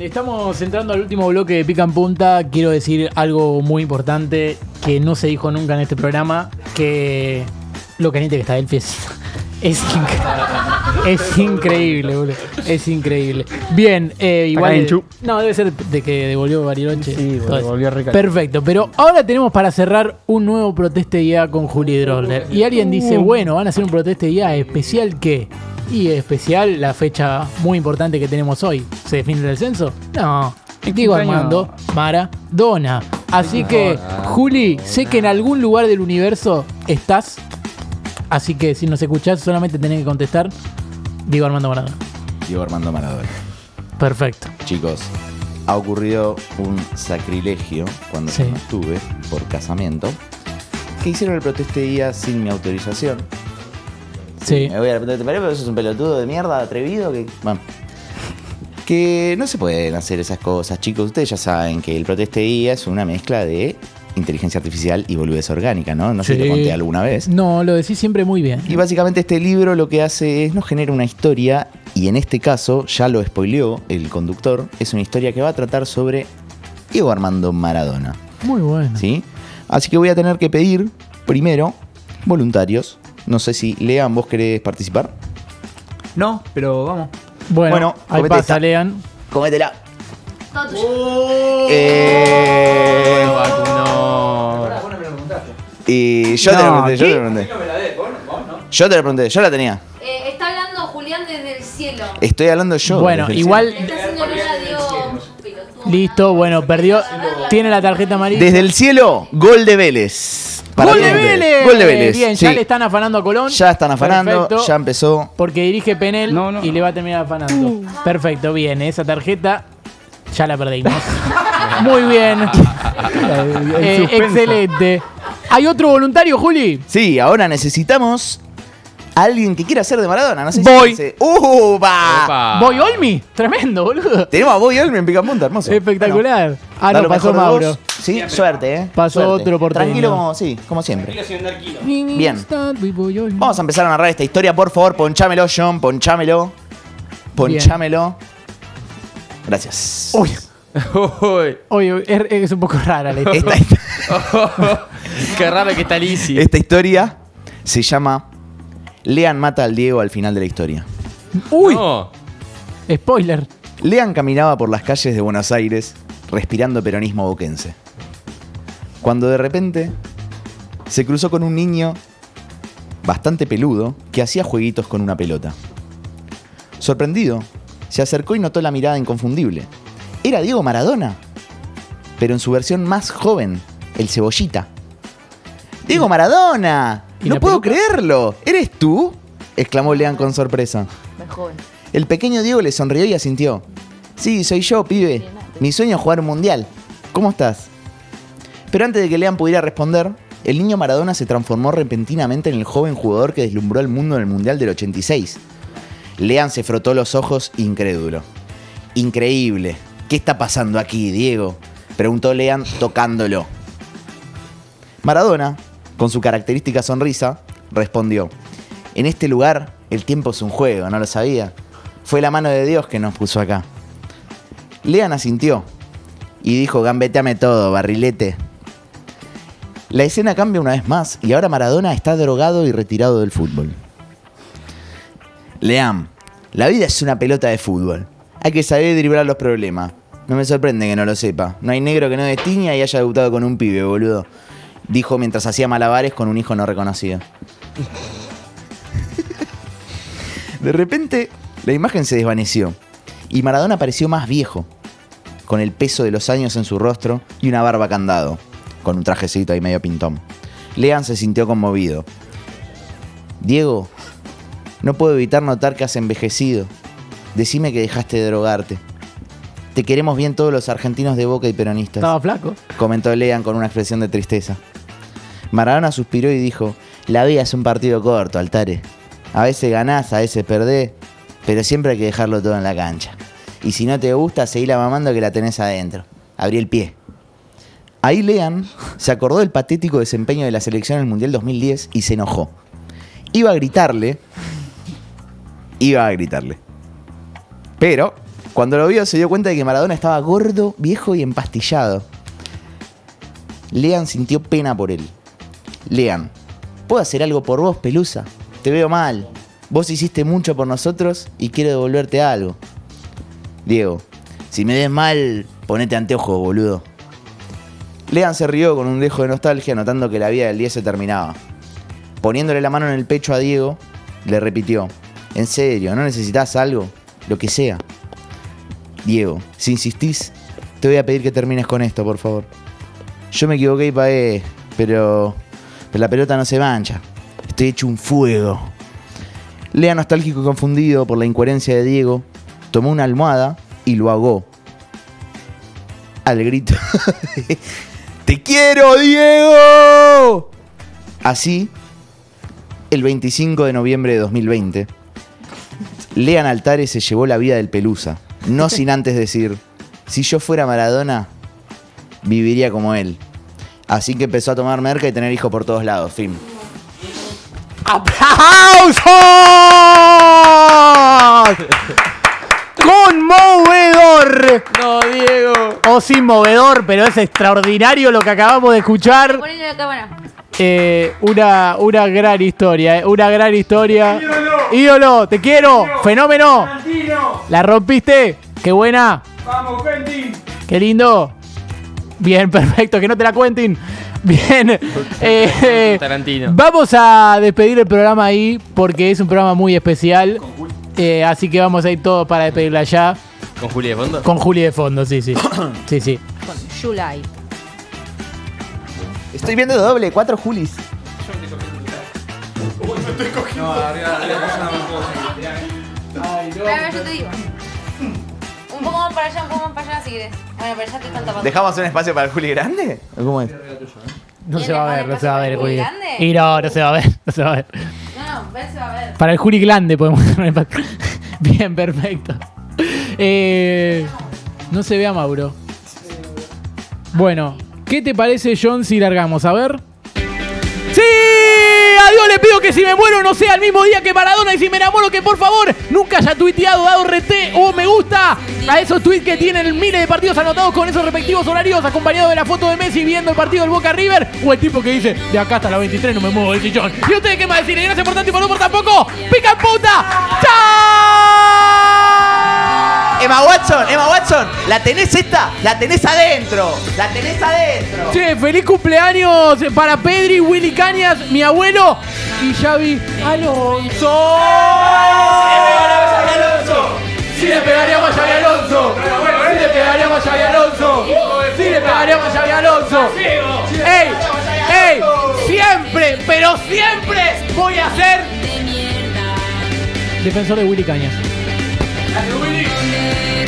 estamos entrando al último bloque de Pica en Punta. Quiero decir algo muy importante que no se dijo nunca en este programa, que lo caliente que está Delphi es, es, es increíble, boludo. Es increíble. Bien, eh, igual... No, debe ser de que devolvió Bariloche. Sí, devolvió Rica. Perfecto, pero ahora tenemos para cerrar un nuevo proteste IA con Juli Droller. Y alguien dice, bueno, van a hacer un proteste IA especial qué? Y especial la fecha muy importante que tenemos hoy. ¿Se define el censo? No. Digo. Armando Maradona. Así que, Juli, sé que en algún lugar del universo estás. Así que si nos escuchás, solamente tenés que contestar. Digo Armando Maradona. Diego Armando Maradona. Perfecto. Chicos, ha ocurrido un sacrilegio cuando Sí. yo no estuve por casamiento. Que hicieron el proteste día sin mi autorización. Sí. Me voy a ¿Te parece que sos un pelotudo de mierda, atrevido? Que, bueno. que no se pueden hacer esas cosas, chicos. Ustedes ya saben que el proteste día es una mezcla de inteligencia artificial y boludez orgánica, ¿no? No sé si Sí. lo conté alguna vez. No, lo decís siempre muy bien. Y básicamente este libro lo que hace es nos genera una historia, y en este caso, ya lo spoileó el conductor, es una historia que va a tratar sobre Diego Armando Maradona. Muy bueno. ¿Sí? Así que voy a tener que pedir, primero, voluntarios. No sé si Lean, vos querés participar. No, pero vamos. Bueno, Bueno, ahí pasa, esta. Lean. Cométela. Tuyo. Eh, no. Y yo te lo pregunté, yo te lo pregunté. Yo te lo pregunté, yo la tenía. Eh, está hablando Julián desde el cielo. Estoy hablando yo. Bueno, desde el igual- está a Dios, pelotudo. Listo, bueno, perdió. Tiene la tarjeta amarilla. Desde el cielo, gol de Vélez. Para ¡Gol de. Vélez! Gol de Vélez. Bien, ya sí. le están afanando a Colón. Ya están afanando, Perfecto, ya empezó. Porque dirige Penel No, no. y le va a terminar afanando. Perfecto, bien, esa tarjeta ya la perdimos. Muy bien. Eh, excelente. ¿Hay otro voluntario, Juli? Sí, ahora necesitamos a alguien que quiera ser de Maradona. No sé Voy. si dice- ¡Upa! Opa. Boy Olmi. Tremendo, boludo. Tenemos a Boy Olmi en Picapunta, hermoso. Espectacular. Ah, da no, lo pasó mejor de Mauro. vos. Sí, suerte, ¿eh? Pasó Suerte. otro porteño. Tranquilo, como, sí, como siempre. Bien. Vamos a empezar a narrar esta historia, por favor, ponchámelo, John, ponchámelo. Ponchámelo. Gracias. Uy, Uy, oye, es, es un poco rara la historia. Esta, qué raro que está Lizzy. esta historia se llama Lean mata al Diego al final de la historia. Uy, No. spoiler. Lean caminaba por las calles de Buenos Aires respirando peronismo boquense. Cuando de repente se cruzó con un niño bastante peludo que hacía jueguitos con una pelota. Sorprendido, se acercó y notó la mirada inconfundible. Era Diego Maradona, pero en su versión más joven, el cebollita. ¡Diego Maradona! ¿Y ¡No puedo peluca? creerlo! ¿Eres tú? exclamó Lean con sorpresa. Más joven. El pequeño Diego le sonrió y asintió. Sí, soy yo, pibe. Mi sueño es jugar un mundial. ¿Cómo estás? Pero antes de que Lean pudiera responder, el niño Maradona se transformó repentinamente en el joven jugador que deslumbró al mundo en el mundial del 86. Lean se frotó los ojos incrédulo. Increíble. ¿Qué está pasando aquí, Diego? Preguntó Lean tocándolo. Maradona, con su característica sonrisa, respondió. En este lugar el tiempo es un juego, ¿no lo sabía? Fue la mano de Dios que nos puso acá. Lean asintió y dijo, gambeteame todo, barrilete. La escena cambia una vez más y ahora Maradona está drogado y retirado del fútbol. Leam, la vida es una pelota de fútbol. Hay que saber driblar los problemas. No me sorprende que no lo sepa. No hay negro que no destiña y haya debutado con un pibe, boludo. Dijo mientras hacía malabares con un hijo no reconocido. De repente, la imagen se desvaneció y Maradona pareció más viejo, con el peso de los años en su rostro y una barba candado, con un trajecito ahí medio pintón. Lean se sintió conmovido. Diego, no puedo evitar notar que has envejecido. Decime que dejaste de drogarte. Te queremos bien todos los argentinos de Boca y peronistas Estaba flaco. comentó Lean con una expresión de tristeza. Maradona suspiró y dijo, la vida es un partido corto, Altare. A veces ganás, a veces perdés, pero siempre hay que dejarlo todo en la cancha. Y si no te gusta, seguila mamando que la tenés adentro. Abrí el pie. Ahí Lean se acordó del patético desempeño de la selección en el Mundial 2010 y se enojó. Iba a gritarle, iba a gritarle. Pero Cuando lo vio se dio cuenta de que Maradona estaba gordo, viejo y empastillado. Lean sintió pena por él. Lean, ¿puedo hacer algo por vos, Pelusa? Te veo mal. Vos hiciste mucho por nosotros y quiero devolverte algo. Diego, si me ves mal, ponete anteojos, boludo. Lean se rió con un dejo de nostalgia notando que la vida del 10 se terminaba. Poniéndole la mano en el pecho a Diego, le repitió, en serio, ¿no necesitas algo? Lo que sea. Diego, si insistís, te voy a pedir que termines con esto, por favor. Yo me equivoqué y pagué, pero, pero la pelota no se mancha. Estoy hecho un fuego. Lea nostálgico y confundido por la incoherencia de Diego, tomó una almohada y lo ahogó. Al grito ¡Te quiero, Diego! Así, el 25 de noviembre de 2020, Lean Altares se llevó la vida del Pelusa, no sin antes decir, si yo fuera Maradona, viviría como él. Así que empezó a tomar merca y tener hijos por todos lados, fin. ¡Aplausos! ¡Conmovedor! No, Diego. O sin movedor, pero es extraordinario lo que acabamos de escuchar. Ponele la cámara. Eh, una, una gran historia, eh, una gran historia. Ídolo, te quiero. Fenómeno. La rompiste. Qué buena. Vamos, Quentin. Qué lindo. Bien, perfecto, que no te la cuenten. Bien. Eh, eh, Tarantino. vamos a despedir el programa ahí porque es un programa muy especial. Eh, así que vamos a ir todos para despedirla ya. Con Juli de fondo. Con Juli de fondo, sí, sí. Sí, sí. Con July. Estoy viendo doble, cuatro Julis. Espera, yo te digo. Un poco más para allá, un poco más para allá si querés. Bueno, pero ya te están tapando. ¿Dejamos un espacio para el Juli grande? ¿O ¿Cómo es? No se ¿Tiene va a ver, no se va a ver el espacio Juli. para el Juli grande? Y no, no se va a ver, no se va a ver. No, no, ven, se va a ver. Para el Juli Glande podemos Bien, perfecto. Eh, no se ve a Mauro. Bueno, ¿qué te parece, John, si largamos? A ver. ¡Sí! A Dios le pido que si me muero no sea el mismo día que Maradona y si me enamoro que por favor nunca haya tuiteado, dado RT o me gusta a esos tweets que tienen miles de partidos anotados con esos respectivos horarios acompañado de la foto de Messi viendo el partido del Boca River o el tipo que dice de acá hasta la 23 no me muevo del sillón. ¿Y ustedes qué más decirle? Gracias por tanto y por no por tampoco. ¡Pica en puta! ¡Chao! Emma Watson, Emma Watson, la tenés esta, la tenés adentro, la tenés adentro. Che, feliz cumpleaños para Pedri, Willy Cañas, mi abuelo y Xavi Alonso. Sí le pegaríamos a Xavi Alonso. Sí le pegaríamos a Xavi Alonso. Sí le pegaríamos a Xavi Alonso. ¡Ey! ¡Ey! Siempre, pero siempre voy a ser defensor de Willy Cañas. Willy.